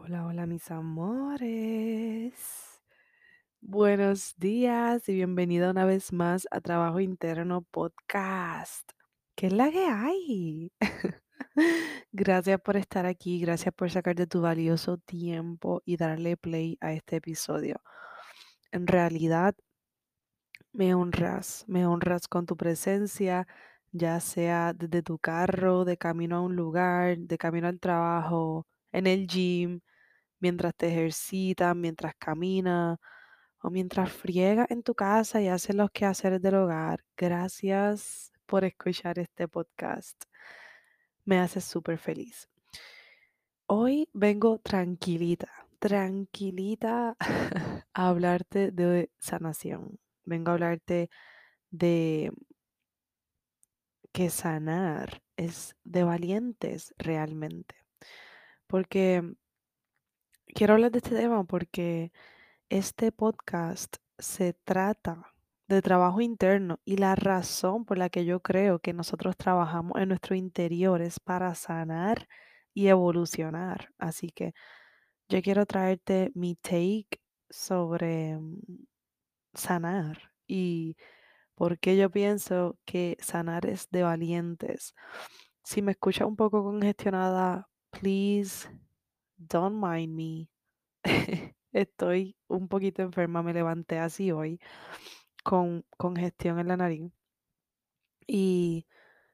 Hola, hola mis amores. Buenos días y bienvenida una vez más a Trabajo Interno Podcast. ¿Qué es la que hay? gracias por estar aquí, gracias por sacarte tu valioso tiempo y darle play a este episodio. En realidad, me honras, me honras con tu presencia, ya sea desde tu carro, de camino a un lugar, de camino al trabajo, en el gym, mientras te ejercitas, mientras caminas o mientras friegas en tu casa y haces los quehaceres del hogar. Gracias por escuchar este podcast. Me hace súper feliz. Hoy vengo tranquilita, tranquilita a hablarte de sanación. Vengo a hablarte de que sanar es de valientes realmente. Porque quiero hablar de este tema porque este podcast se trata de trabajo interno y la razón por la que yo creo que nosotros trabajamos en nuestro interior es para sanar y evolucionar. Así que yo quiero traerte mi take sobre mm, sanar y por qué yo pienso que sanar es de valientes. Si me escuchas un poco congestionada, please don't mind me. Estoy un poquito enferma, me levanté así hoy con congestión en la nariz. Y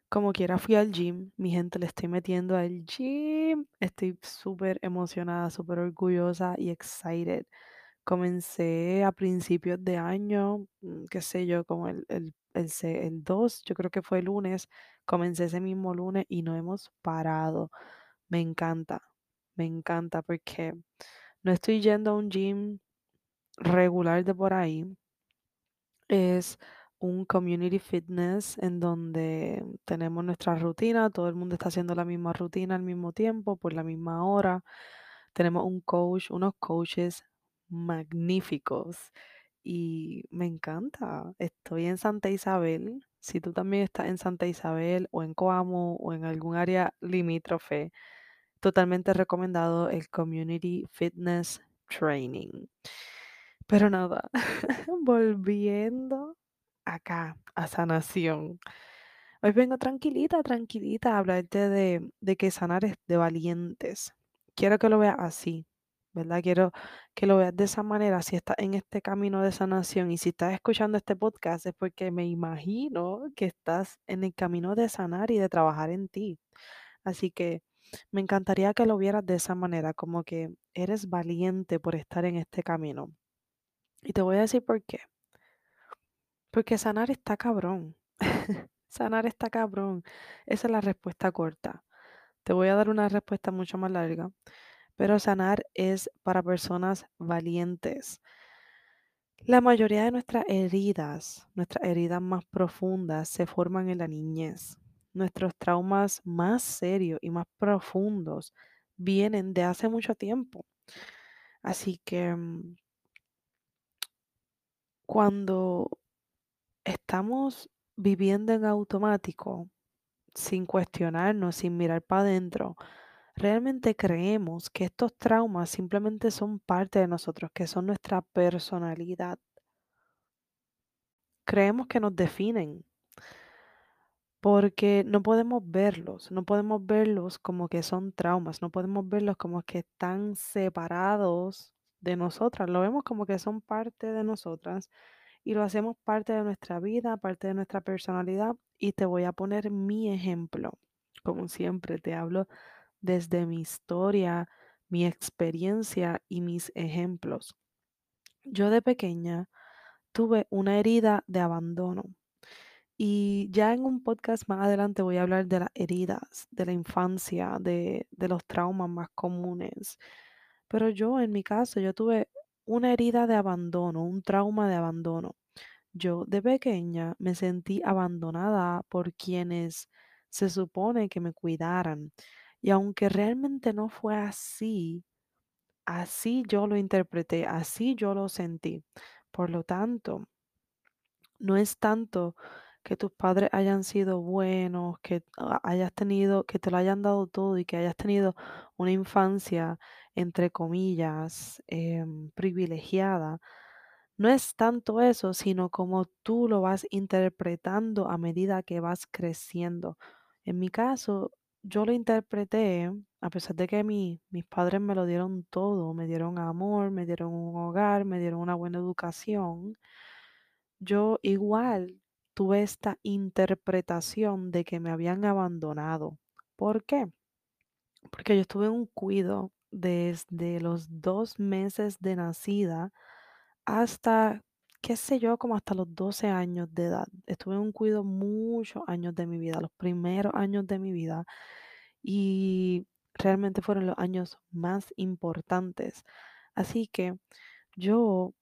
como quiera fui al gym, mi gente le estoy metiendo al gym. Estoy súper emocionada, súper orgullosa y excited. Comencé a principios de año, mm, qué sé yo, como el, el, el, el 2, yo creo que fue el lunes. Comencé ese mismo lunes y no hemos parado. Me encanta, me encanta porque no estoy yendo a un gym regular de por ahí. Es un community fitness en donde tenemos nuestra rutina, todo el mundo está haciendo la misma rutina al mismo tiempo, por la misma hora. Tenemos un coach, unos coaches magníficos y me encanta. Estoy en Santa Isabel. Si tú también estás en Santa Isabel o en Coamo o en algún área limítrofe, totalmente recomendado el Community Fitness Training. Pero nada, volviendo acá a sanación. Hoy vengo tranquilita, tranquilita a hablarte de, de que sanar es de valientes. Quiero que lo veas así, ¿verdad? Quiero que lo veas de esa manera. Si estás en este camino de sanación y si estás escuchando este podcast es porque me imagino que estás en el camino de sanar y de trabajar en ti. Así que Me encantaría que lo vieras de esa manera, como que eres valiente por estar en este camino. Y te voy a decir por qué. Porque sanar está cabrón. Sanar está cabrón. Esa es la respuesta corta. Te voy a dar una respuesta mucho más larga. Pero sanar es para personas valientes. La mayoría de nuestras heridas, nuestras heridas más profundas, se forman en la niñez. Nuestros traumas más serios y más profundos vienen de hace mucho tiempo. Así que mm, cuando estamos viviendo en automático, sin cuestionarnos, sin mirar para adentro, realmente creemos que estos traumas simplemente son parte de nosotros, que son nuestra personalidad. Creemos que nos definen porque no podemos verlos, no podemos verlos como que son traumas, no podemos verlos como que están separados de nosotras, lo vemos como que son parte de nosotras y lo hacemos parte de nuestra vida, parte de nuestra personalidad y te voy a poner mi ejemplo. Como siempre, te hablo desde mi historia, mi experiencia y mis ejemplos. Yo de pequeña tuve una herida de abandono y ya en un podcast más adelante voy a hablar de las heridas, de la infancia, de, los traumas más comunes. Pero yo, en mi caso, yo tuve una herida de abandono, un trauma de abandono. Yo de pequeña me sentí abandonada por quienes se supone que me cuidaran. Y aunque realmente no fue así, así yo lo interpreté, así yo lo sentí. Por lo tanto, no es tanto que tus padres hayan sido buenos, que hayas tenido, que te lo hayan dado todo y que hayas tenido una infancia, entre comillas, em, privilegiada. No es tanto eso, sino como tú lo vas interpretando a medida que vas creciendo. En mi caso, yo lo interpreté, a pesar de que mi- mis padres me lo dieron todo, me dieron amor, me dieron un hogar, me dieron una buena educación, yo igual tuve esta interpretación de que me habían abandonado. ¿Por qué? Porque yo estuve en un cuido desde los dos meses de nacida hasta, qué sé yo, como hasta los 12 años de edad. Estuve en un cuido muchos años de mi vida, los primeros años de mi vida, y realmente fueron los años más importantes. Así que yo,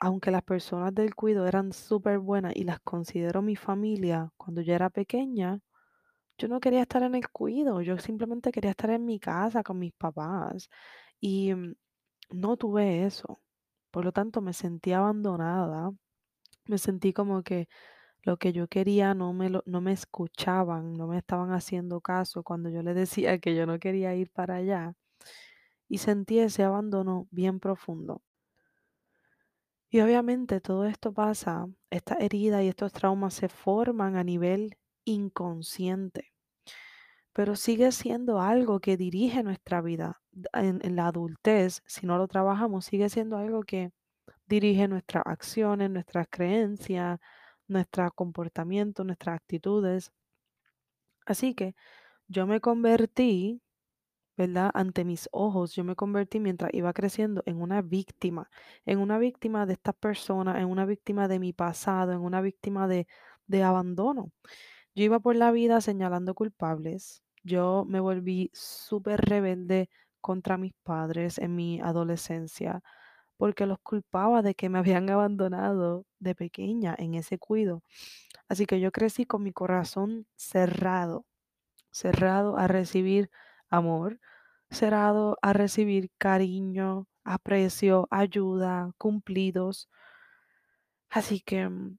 aunque las personas del cuido eran súper buenas y las considero mi familia, cuando yo era pequeña, yo no quería estar en el cuido, yo simplemente quería estar en mi casa con mis papás. Y mm, no tuve eso. Por lo tanto, me sentí abandonada, me sentí como que lo que yo quería no me lo, no me escuchaban, no me estaban haciendo caso cuando yo les decía que yo no quería ir para allá. Y sentí ese abandono bien profundo. Y obviamente todo esto pasa, esta herida y estos traumas se forman a nivel inconsciente, pero sigue siendo algo que dirige nuestra vida en, la adultez. Si no lo trabajamos, sigue siendo algo que dirige nuestras acciones, nuestras creencias, nuestro comportamiento, nuestras actitudes. Así que yo me convertí, ¿verdad? Ante mis ojos, yo me convertí mientras iba creciendo en una víctima, en una víctima de estas personas, en una víctima de mi pasado, en una víctima de, de abandono. Yo iba por la vida señalando culpables. Yo me volví súper rebelde contra mis padres en mi adolescencia porque los culpaba de que me habían abandonado de pequeña en ese cuido. Así que yo crecí con mi corazón cerrado, cerrado a recibir amor, cerrado a recibir cariño, aprecio, ayuda, cumplidos. Así que mm,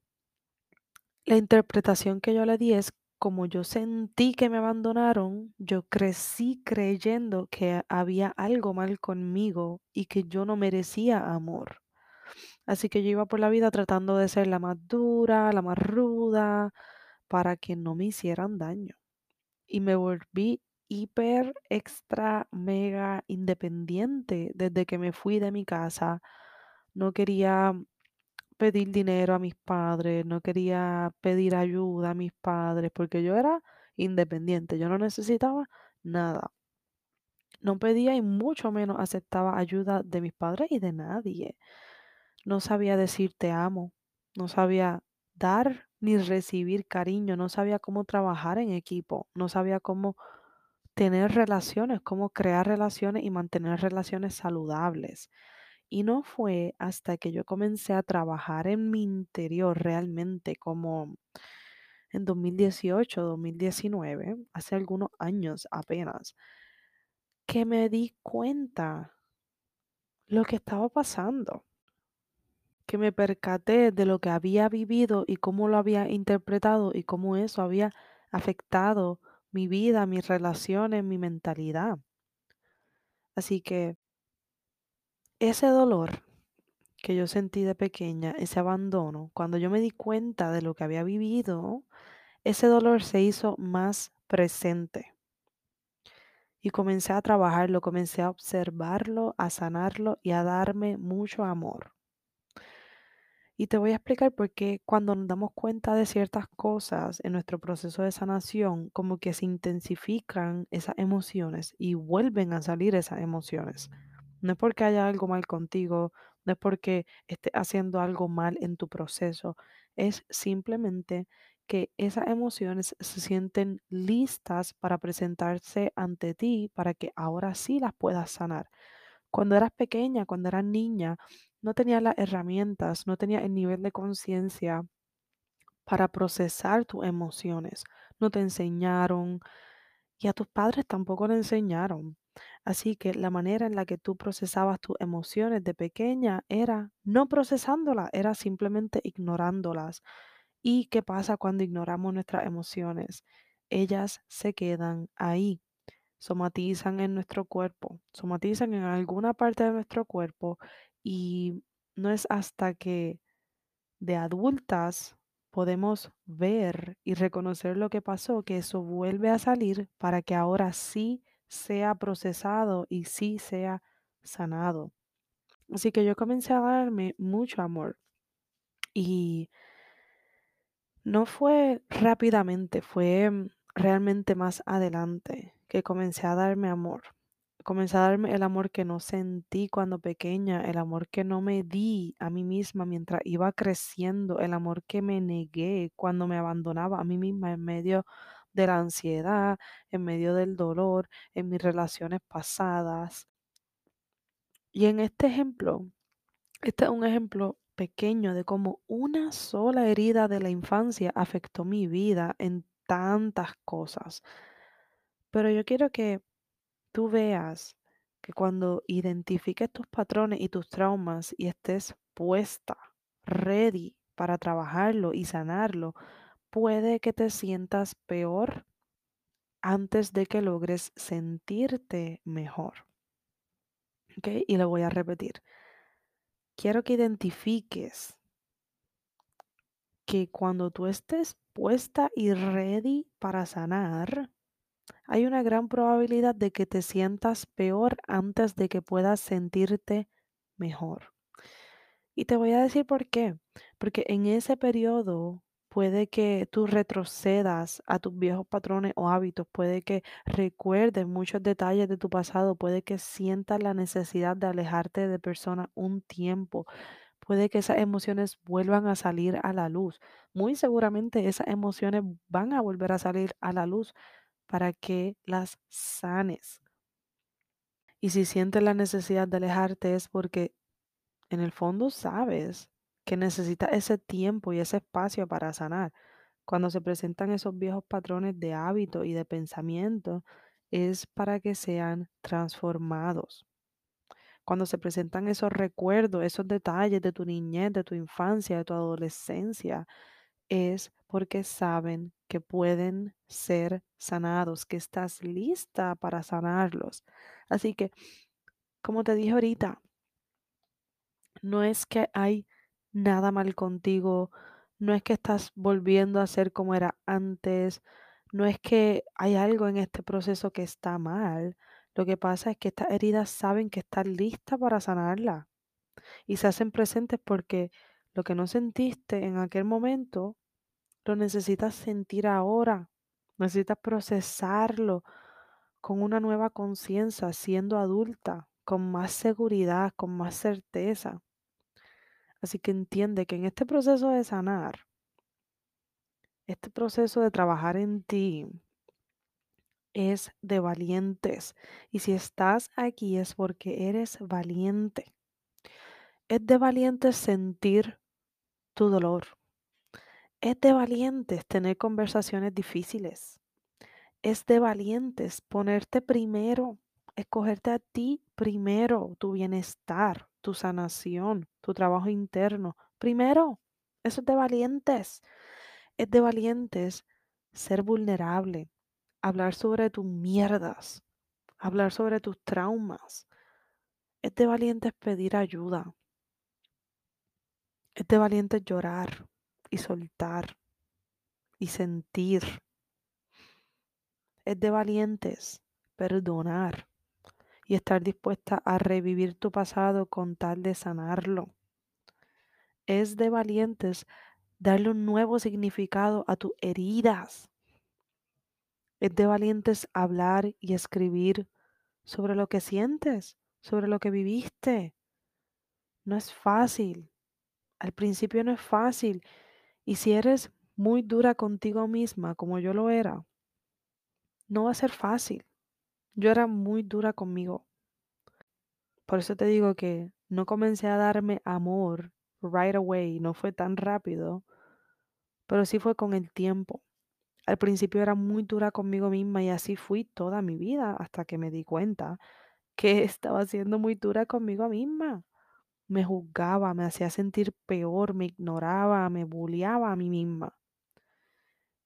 la interpretación que yo le di es como yo sentí que me abandonaron, yo crecí creyendo que había algo mal conmigo y que yo no merecía amor. Así que yo iba por la vida tratando de ser la más dura, la más ruda, para que no me hicieran daño. Y me volví hiper, extra, mega independiente desde que me fui de mi casa. No quería pedir dinero a mis padres, no quería pedir ayuda a mis padres, porque yo era independiente, yo no necesitaba nada. No pedía y mucho menos aceptaba ayuda de mis padres y de nadie. No sabía decir te amo, no sabía dar ni recibir cariño, no sabía cómo trabajar en equipo, no sabía cómo tener relaciones, cómo crear relaciones y mantener relaciones saludables. Y no fue hasta que yo comencé a trabajar en mi interior realmente, como en 2018, 2019, hace algunos años apenas, que me di cuenta lo que estaba pasando, que me percaté de lo que había vivido y cómo lo había interpretado y cómo eso había afectado mi vida, mis relaciones, mi mentalidad. Así que ese dolor que yo sentí de pequeña, ese abandono, cuando yo me di cuenta de lo que había vivido, ese dolor se hizo más presente. Y comencé a trabajarlo, comencé a observarlo, a sanarlo y a darme mucho amor. Y te voy a explicar por qué cuando nos damos cuenta de ciertas cosas en nuestro proceso de sanación, como que se intensifican esas emociones y vuelven a salir esas emociones. No es porque haya algo mal contigo, no es porque estés haciendo algo mal en tu proceso, es simplemente que esas emociones se sienten listas para presentarse ante ti para que ahora sí las puedas sanar. Cuando eras pequeña, cuando eras niña, no tenías las herramientas, no tenías el nivel de conciencia para procesar tus emociones. No te enseñaron y a tus padres tampoco le enseñaron. Así que la manera en la que tú procesabas tus emociones de pequeña era no procesándolas, era simplemente ignorándolas. ¿Y qué pasa cuando ignoramos nuestras emociones? Ellas se quedan ahí somatizan en nuestro cuerpo, somatizan en alguna parte de nuestro cuerpo y no es hasta que de adultas podemos ver y reconocer lo que pasó que eso vuelve a salir para que ahora sí sea procesado y sí sea sanado. Así que yo comencé a darme mucho amor y no fue rápidamente, fue mm, realmente más adelante que comencé a darme amor. Comencé a darme el amor que no sentí cuando pequeña, el amor que no me di a mí misma mientras iba creciendo, el amor que me negué cuando me abandonaba a mí misma en medio de la ansiedad, en medio del dolor, en mis relaciones pasadas. Y en este ejemplo, este es un ejemplo pequeño de cómo una sola herida de la infancia afectó mi vida en tantas cosas. Pero yo quiero que tú veas que cuando identifiques tus patrones y tus traumas y estés puesta, ready para trabajarlo y sanarlo, puede que te sientas peor antes de que logres sentirte mejor. ¿Ok? Y lo voy a repetir. Quiero que identifiques que cuando tú estés puesta y ready para sanar, hay una gran probabilidad de que te sientas peor antes de que puedas sentirte mejor. Y te voy a decir por qué. Porque en ese periodo puede que tú retrocedas a tus viejos patrones o hábitos, puede que recuerdes muchos detalles de tu pasado, puede que sientas la necesidad de alejarte de personas un tiempo, puede que esas emociones vuelvan a salir a la luz. Muy seguramente esas emociones van a volver a salir a la luz para que las sanes. Y si sientes la necesidad de alejarte es porque en el fondo sabes que necesitas ese tiempo y ese espacio para sanar. Cuando se presentan esos viejos patrones de hábito y de pensamiento, es para que sean transformados. Cuando se presentan esos recuerdos, esos detalles de tu niñez, de tu infancia, de tu adolescencia, es porque saben que pueden ser sanados, que estás lista para sanarlos. Así que, como te dije ahorita, no es que hay nada mal contigo, no es que estás volviendo a ser como era antes, no es que hay algo en este proceso que está mal. Lo que pasa es que estas heridas saben que están listas para sanarla y se hacen presentes porque lo que no sentiste en aquel momento lo necesitas sentir ahora, necesitas procesarlo con una nueva conciencia, siendo adulta, con más seguridad, con más certeza. Así que entiende que en este proceso de sanar, este proceso de trabajar en ti, es de valientes. Y si estás aquí es porque eres valiente. Es de valientes sentir tu dolor. Es de valientes tener conversaciones difíciles. Es de valientes ponerte primero, escogerte a ti primero, tu bienestar, tu sanación, tu trabajo interno. Primero, eso es de valientes. Es de valientes ser vulnerable, hablar sobre tus mierdas, hablar sobre tus traumas. Es de valientes pedir ayuda. Es de valientes llorar y soltar y sentir. Es de valientes perdonar y estar dispuesta a revivir tu pasado con tal de sanarlo. Es de valientes darle un nuevo significado a tus heridas es de valientes hablar y escribir sobre lo que sientes, sobre lo que viviste. No es fácil. Al principio no es fácil. Y si eres muy dura contigo misma, como yo lo era, no va a ser fácil. Yo era muy dura conmigo. Por eso te digo que no comencé a darme amor right away, no fue tan rápido, pero sí fue con el tiempo. Al principio era muy dura conmigo misma y así fui toda mi vida hasta que me di cuenta que estaba siendo muy dura conmigo misma. Me juzgaba, me hacía sentir peor, me ignoraba, me bulleaba a mí misma.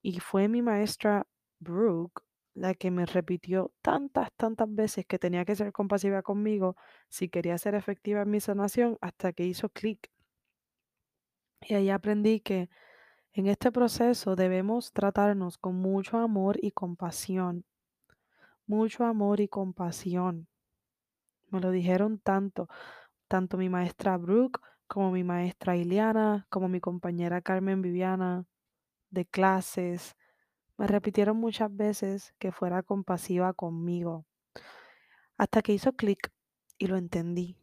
Y fue mi maestra Brooke la que me repitió tantas, tantas veces que tenía que ser compasiva conmigo si quería ser efectiva en mi sanación hasta que hizo clic. Y ahí aprendí que en este proceso debemos tratarnos con mucho amor y compasión. Mucho amor y compasión. Me lo dijeron tanto, tanto mi maestra Brooke como mi maestra Iliana, como mi compañera Carmen Viviana de clases. Me repitieron muchas veces que fuera compasiva conmigo. Hasta que hizo clic y lo entendí.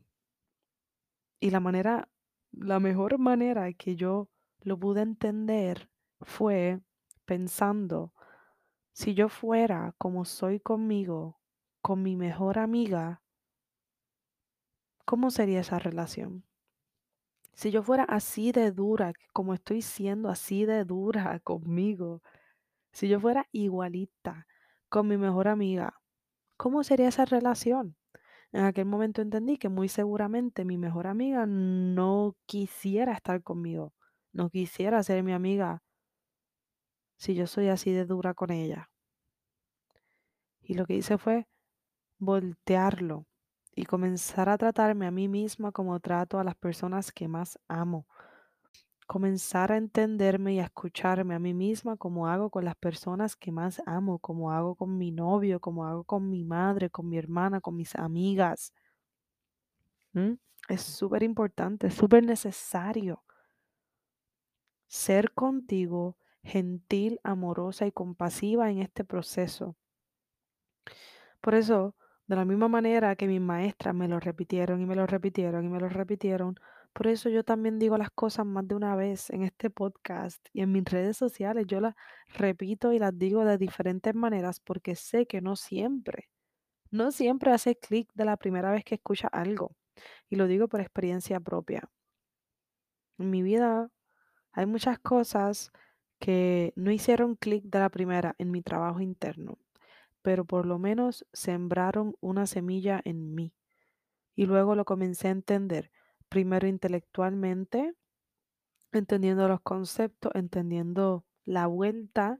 Y la manera, la mejor manera que yo lo pude entender fue pensando, si yo fuera como soy conmigo, con mi mejor amiga, ¿cómo sería esa relación? Si yo fuera así de dura, como estoy siendo así de dura conmigo, si yo fuera igualita con mi mejor amiga, ¿cómo sería esa relación? En aquel momento entendí que muy seguramente mi mejor amiga no quisiera estar conmigo no quisiera ser mi amiga si yo soy así de dura con ella. Y lo que hice fue voltearlo y comenzar a tratarme a mí misma como trato a las personas que más amo. Comenzar a entenderme y a escucharme a mí misma como hago con las personas que más amo, como hago con mi novio, como hago con mi madre, con mi hermana, con mis amigas. ¿Mm? Es súper importante, súper necesario ser contigo gentil, amorosa y compasiva en este proceso. Por eso, de la misma manera que mis maestras me lo repitieron y me lo repitieron y me lo repitieron, por eso yo también digo las cosas más de una vez en este podcast y en mis redes sociales. Yo las repito y las digo de diferentes maneras porque sé que no siempre, no siempre hace clic de la primera vez que escucha algo. Y lo digo por experiencia propia. En mi vida hay muchas cosas que no hicieron clic de la primera en mi trabajo interno, pero por lo menos sembraron una semilla en mí. Y luego lo comencé a entender, primero intelectualmente, entendiendo los conceptos, entendiendo la vuelta,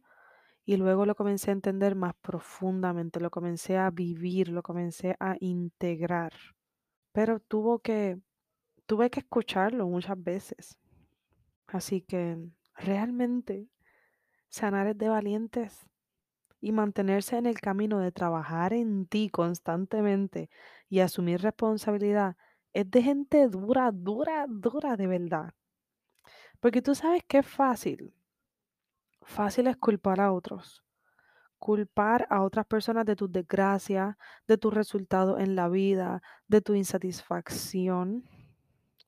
y luego lo comencé a entender más profundamente, lo comencé a vivir, lo comencé a integrar. Pero tuvo que, tuve que escucharlo muchas veces. Así que realmente sanar es de valientes y mantenerse en el camino de trabajar en ti constantemente y asumir responsabilidad es de gente dura, dura, dura de verdad. Porque tú sabes que es fácil. Fácil es culpar a otros. culpar a otras personas de tus desgracias, de tus resultados en la vida, de tu insatisfacción.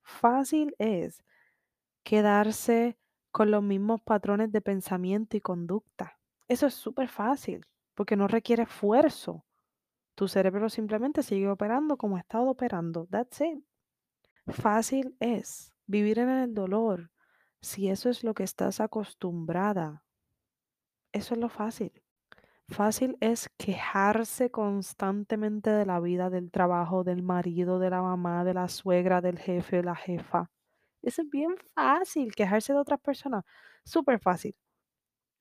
Fácil es quedarse con los mismos patrones de pensamiento y conducta. Eso es súper fácil porque no requiere esfuerzo. Tu cerebro simplemente sigue operando como ha estado operando. That's it. Fácil es vivir en el dolor si eso es lo que estás acostumbrada. Eso es lo fácil. Fácil es quejarse constantemente de la vida, del trabajo, del marido, de la mamá, de la suegra, del jefe, de la jefa. Eso es bien fácil, quejarse de otras personas. Súper fácil.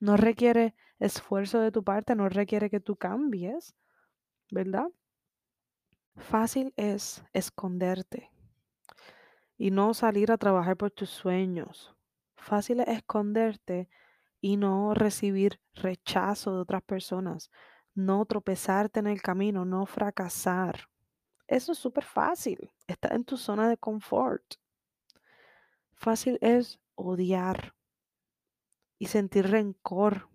No requiere esfuerzo de tu parte, no requiere que tú cambies, ¿verdad? Fácil es esconderte y no salir a trabajar por tus sueños. Fácil es esconderte y no recibir rechazo de otras personas, no tropezarte en el camino, no fracasar. Eso es súper fácil. Está en tu zona de confort. Fácil es odiar y sentir rencor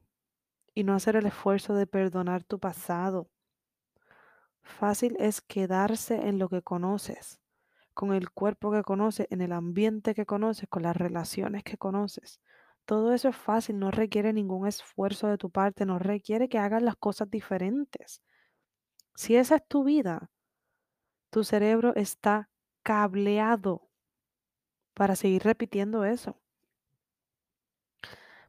y no hacer el esfuerzo de perdonar tu pasado. Fácil es quedarse en lo que conoces, con el cuerpo que conoces, en el ambiente que conoces, con las relaciones que conoces. Todo eso es fácil, no requiere ningún esfuerzo de tu parte, no requiere que hagas las cosas diferentes. Si esa es tu vida, tu cerebro está cableado para seguir repitiendo eso.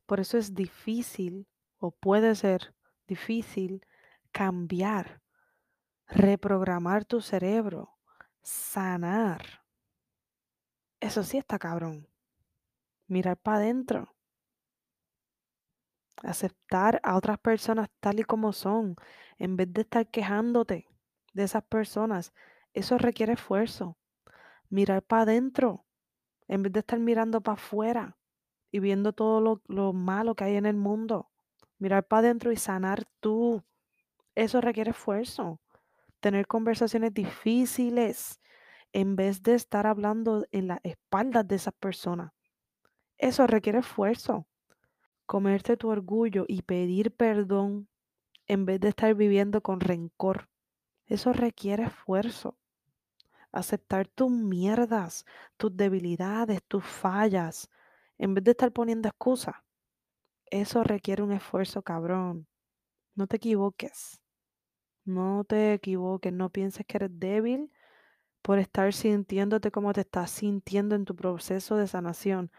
Por eso es difícil o puede ser difícil cambiar, reprogramar tu cerebro, sanar. Eso sí está cabrón. Mirar para adentro aceptar a otras personas tal y como son, en vez de estar quejándote de esas personas. Eso requiere esfuerzo. Mirar para adentro, en vez de estar mirando para afuera y viendo todo lo, lo malo que hay en el mundo. Mirar para adentro y sanar tú. Eso requiere esfuerzo. Tener conversaciones difíciles en vez de estar hablando en las espaldas de esas personas. Eso requiere esfuerzo comerte tu orgullo y pedir perdón en vez de estar viviendo con rencor. Eso requiere esfuerzo. Aceptar tus mierdas, tus debilidades, tus fallas, en vez de estar poniendo excusas. Eso requiere un esfuerzo cabrón. No te equivoques. No te equivoques. No pienses que eres débil por estar sintiéndote como te estás sintiendo en tu proceso de sanación.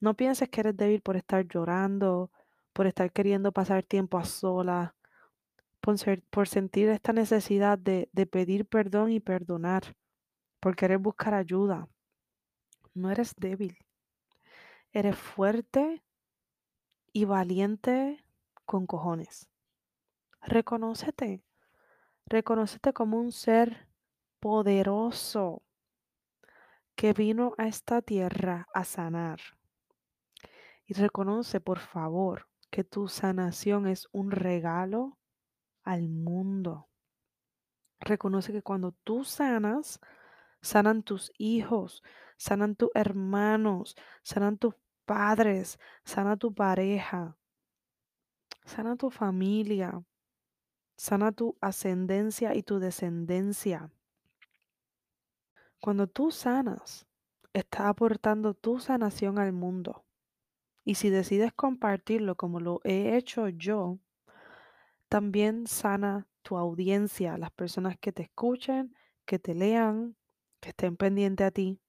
No pienses que eres débil por estar llorando, por estar queriendo pasar tiempo a solas, por, sentir esta necesidad de, de pedir perdón y perdonar, por querer buscar ayuda. No eres débil. Eres fuerte y valiente con cojones. Reconócete. Reconócete como un ser poderoso que vino a esta tierra a sanar. Y reconoce, por favor, que tu sanación es un regalo al mundo. Reconoce que cuando tú sanas, sanan tus hijos, sanan tus hermanos, sanan tus padres, sana tu pareja, sana tu familia, sana tu ascendencia y tu descendencia. Cuando tú sanas, está aportando tu sanación al mundo. Y si decides compartirlo como lo he hecho yo, también sana tu audiencia, las personas que te escuchen, que te lean, que estén pendientes a ti.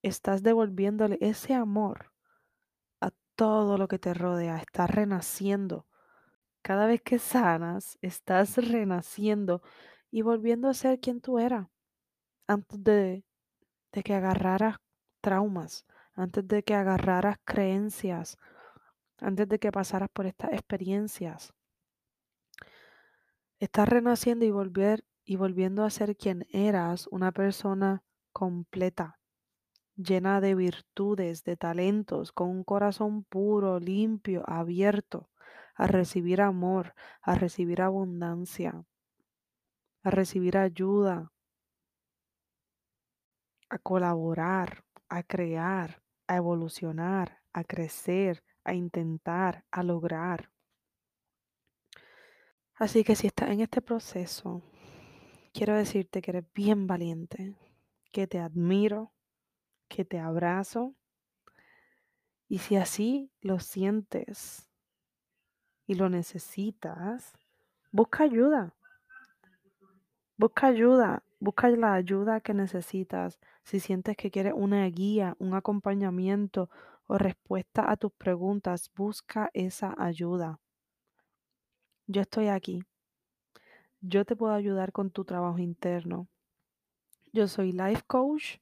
Estás devolviéndole ese amor a todo lo que te rodea, estás renaciendo. Cada vez que sanas, estás renaciendo y volviendo a ser quien tú eras antes de, que agarraras traumas, antes de que agarraras creencias, antes de que pasaras por estas experiencias. Estás renaciendo y, volver, y volviendo a ser quien eras, una persona completa, llena de virtudes, de talentos, con un corazón puro, limpio, abierto a recibir amor, a recibir abundancia, a recibir ayuda, a colaborar, a crear, a evolucionar, a crecer, a intentar, a lograr. Así que si estás en este proceso, quiero decirte que eres bien valiente, que te admiro, que te abrazo. Y si así lo sientes y lo necesitas, busca ayuda. Busca ayuda, busca la ayuda que necesitas. Si sientes que quieres una guía, un acompañamiento o respuesta a tus preguntas, busca esa ayuda. Yo estoy aquí. Yo te puedo ayudar con tu trabajo interno. Yo soy life coach,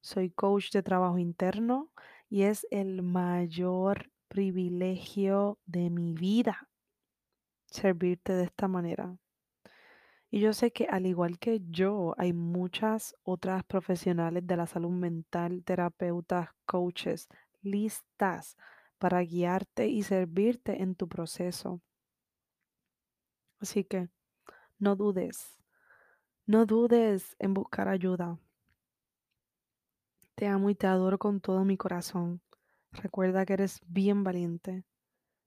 soy coach de trabajo interno y es el mayor privilegio de mi vida servirte de esta manera. Y yo sé que al igual que yo, hay muchas otras profesionales de la salud mental, terapeutas, coaches, listas para guiarte y servirte en tu proceso. Así que no dudes, no dudes en buscar ayuda. Te amo y te adoro con todo mi corazón. Recuerda que eres bien valiente.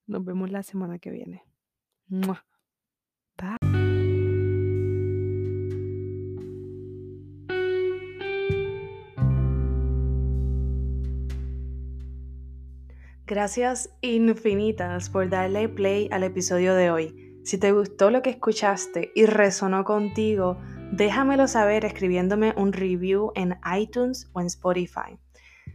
Nos vemos la semana que viene. Bye. Gracias infinitas por darle play al episodio de hoy. Si te gustó lo que escuchaste y resonó contigo, déjamelo saber escribiéndome un review en iTunes o en Spotify.